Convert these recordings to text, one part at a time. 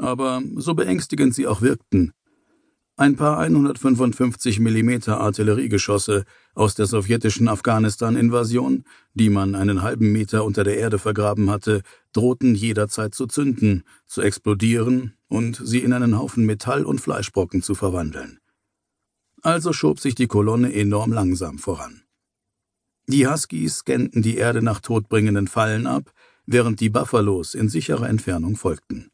Aber so beängstigend sie auch wirkten, ein paar 155 mm Artilleriegeschosse aus der sowjetischen Afghanistan-Invasion, die man einen halben Meter unter der Erde vergraben hatte, drohten jederzeit zu zünden, zu explodieren und sie in einen Haufen Metall und Fleischbrocken zu verwandeln. Also schob sich die Kolonne enorm langsam voran. Die Huskies scannten die Erde nach todbringenden Fallen ab, während die Buffalos in sicherer Entfernung folgten.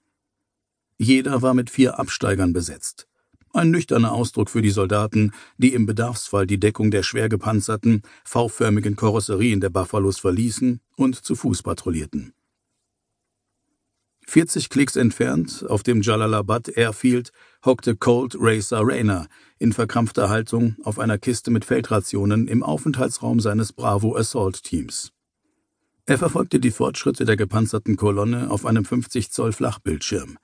Jeder war mit vier Absteigern besetzt. Ein nüchterner Ausdruck für die Soldaten, die im Bedarfsfall die Deckung der schwer gepanzerten, V-förmigen Karosserien der Buffalos verließen und zu Fuß patrouillierten. 40 Klicks entfernt, auf dem Jalalabad Airfield, hockte Colt Racer Rayner in verkrampfter Haltung auf einer Kiste mit Feldrationen im Aufenthaltsraum seines Bravo Assault Teams. Er verfolgte die Fortschritte der gepanzerten Kolonne auf einem 50 Zoll Flachbildschirm.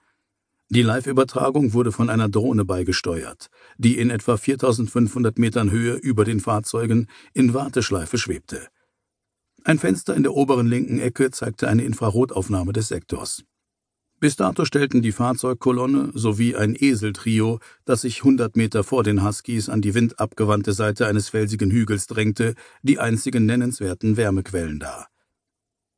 Die Live-Übertragung wurde von einer Drohne beigesteuert, die in etwa 4500 Metern Höhe über den Fahrzeugen in Warteschleife schwebte. Ein Fenster in der oberen linken Ecke zeigte eine Infrarotaufnahme des Sektors. Bis dato stellten die Fahrzeugkolonne sowie ein Eseltrio, das sich 100 Meter vor den Huskies an die windabgewandte Seite eines felsigen Hügels drängte, die einzigen nennenswerten Wärmequellen dar.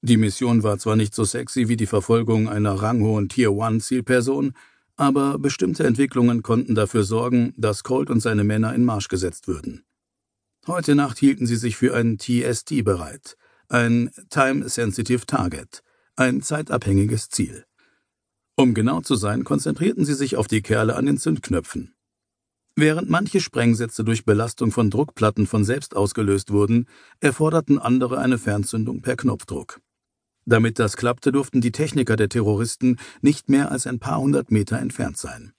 Die Mission war zwar nicht so sexy wie die Verfolgung einer ranghohen Tier-One-Zielperson, aber bestimmte Entwicklungen konnten dafür sorgen, dass Colt und seine Männer in Marsch gesetzt würden. Heute Nacht hielten sie sich für ein TST bereit, ein Time-Sensitive Target, ein zeitabhängiges Ziel. Um genau zu sein, konzentrierten sie sich auf die Kerle an den Zündknöpfen. Während manche Sprengsätze durch Belastung von Druckplatten von selbst ausgelöst wurden, erforderten andere eine Fernzündung per Knopfdruck. Damit das klappte, durften die Techniker der Terroristen nicht mehr als ein paar hundert Meter entfernt sein.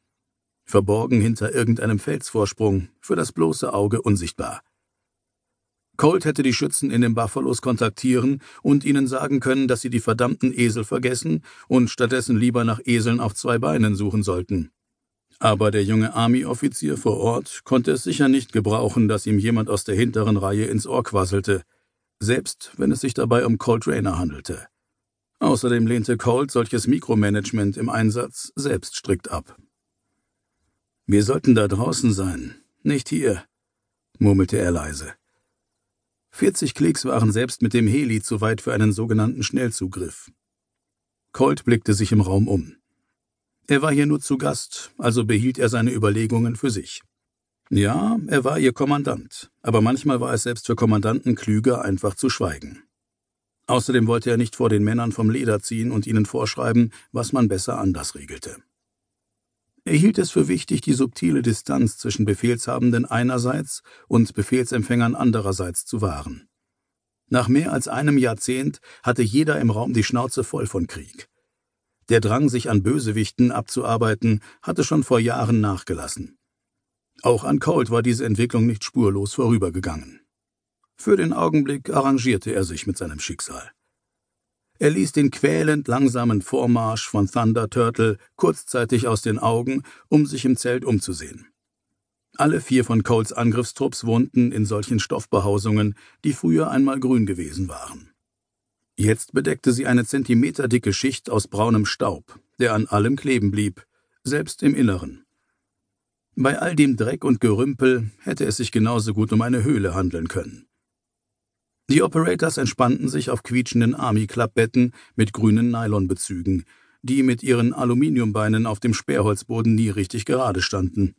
Verborgen hinter irgendeinem Felsvorsprung, für das bloße Auge unsichtbar. Colt hätte die Schützen in den Buffalos kontaktieren und ihnen sagen können, dass sie die verdammten Esel vergessen und stattdessen lieber nach Eseln auf zwei Beinen suchen sollten. Aber der junge Army-Offizier vor Ort konnte es sicher nicht gebrauchen, dass ihm jemand aus der hinteren Reihe ins Ohr quasselte, selbst wenn es sich dabei um Colt Rayner handelte. Außerdem lehnte Colt solches Mikromanagement im Einsatz selbst strikt ab. Wir sollten da draußen sein, nicht hier, murmelte er leise. 40 Klicks waren selbst mit dem Heli zu weit für einen sogenannten Schnellzugriff. Colt blickte sich im Raum um. Er war hier nur zu Gast, also behielt er seine Überlegungen für sich. Ja, er war ihr Kommandant, aber manchmal war es selbst für Kommandanten klüger, einfach zu schweigen. Außerdem wollte er nicht vor den Männern vom Leder ziehen und ihnen vorschreiben, was man besser anders regelte. Er hielt es für wichtig, die subtile Distanz zwischen Befehlshabenden einerseits und Befehlsempfängern andererseits zu wahren. Nach mehr als einem Jahrzehnt hatte jeder im Raum die Schnauze voll von Krieg. Der Drang, sich an Bösewichten abzuarbeiten, hatte schon vor Jahren nachgelassen. Auch an Colt war diese Entwicklung nicht spurlos vorübergegangen. Für den Augenblick arrangierte er sich mit seinem Schicksal. Er ließ den quälend langsamen Vormarsch von Thunder Turtle kurzzeitig aus den Augen, um sich im Zelt umzusehen. Alle vier von Coles Angriffstrupps wohnten in solchen Stoffbehausungen, die früher einmal grün gewesen waren. Jetzt bedeckte sie eine zentimeterdicke Schicht aus braunem Staub, der an allem kleben blieb, selbst im Inneren. Bei all dem Dreck und Gerümpel hätte es sich genauso gut um eine Höhle handeln können. Die Operators entspannten sich auf quietschenden Army-Klappbetten mit grünen Nylonbezügen, die mit ihren Aluminiumbeinen auf dem Sperrholzboden nie richtig gerade standen.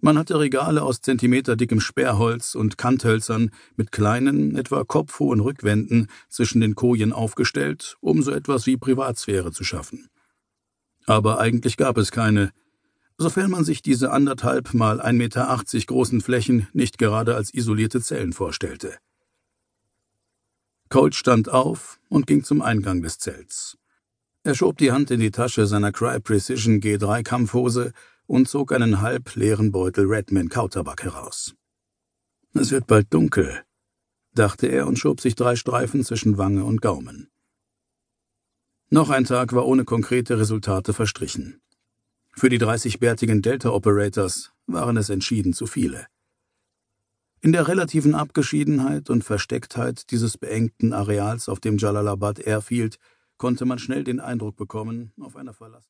Man hatte Regale aus zentimeterdickem Sperrholz und Kanthölzern mit kleinen, etwa kopfhohen Rückwänden zwischen den Kojen aufgestellt, um so etwas wie Privatsphäre zu schaffen. Aber eigentlich gab es keine, sofern man sich diese anderthalb mal 1,80 Meter großen Flächen nicht gerade als isolierte Zellen vorstellte. Colt stand auf und ging zum Eingang des Zelts. Er schob die Hand in die Tasche seiner Cry Precision G3 Kampfhose und zog einen halb leeren Beutel Redman Kautabak heraus. Es wird bald dunkel, dachte er und schob sich drei Streifen zwischen Wange und Gaumen. Noch ein Tag war ohne konkrete Resultate verstrichen. Für die 30 bärtigen Delta Operators waren es entschieden zu viele. In der relativen Abgeschiedenheit und Verstecktheit dieses beengten Areals auf dem Jalalabad Airfield konnte man schnell den Eindruck bekommen, auf einer verlassenen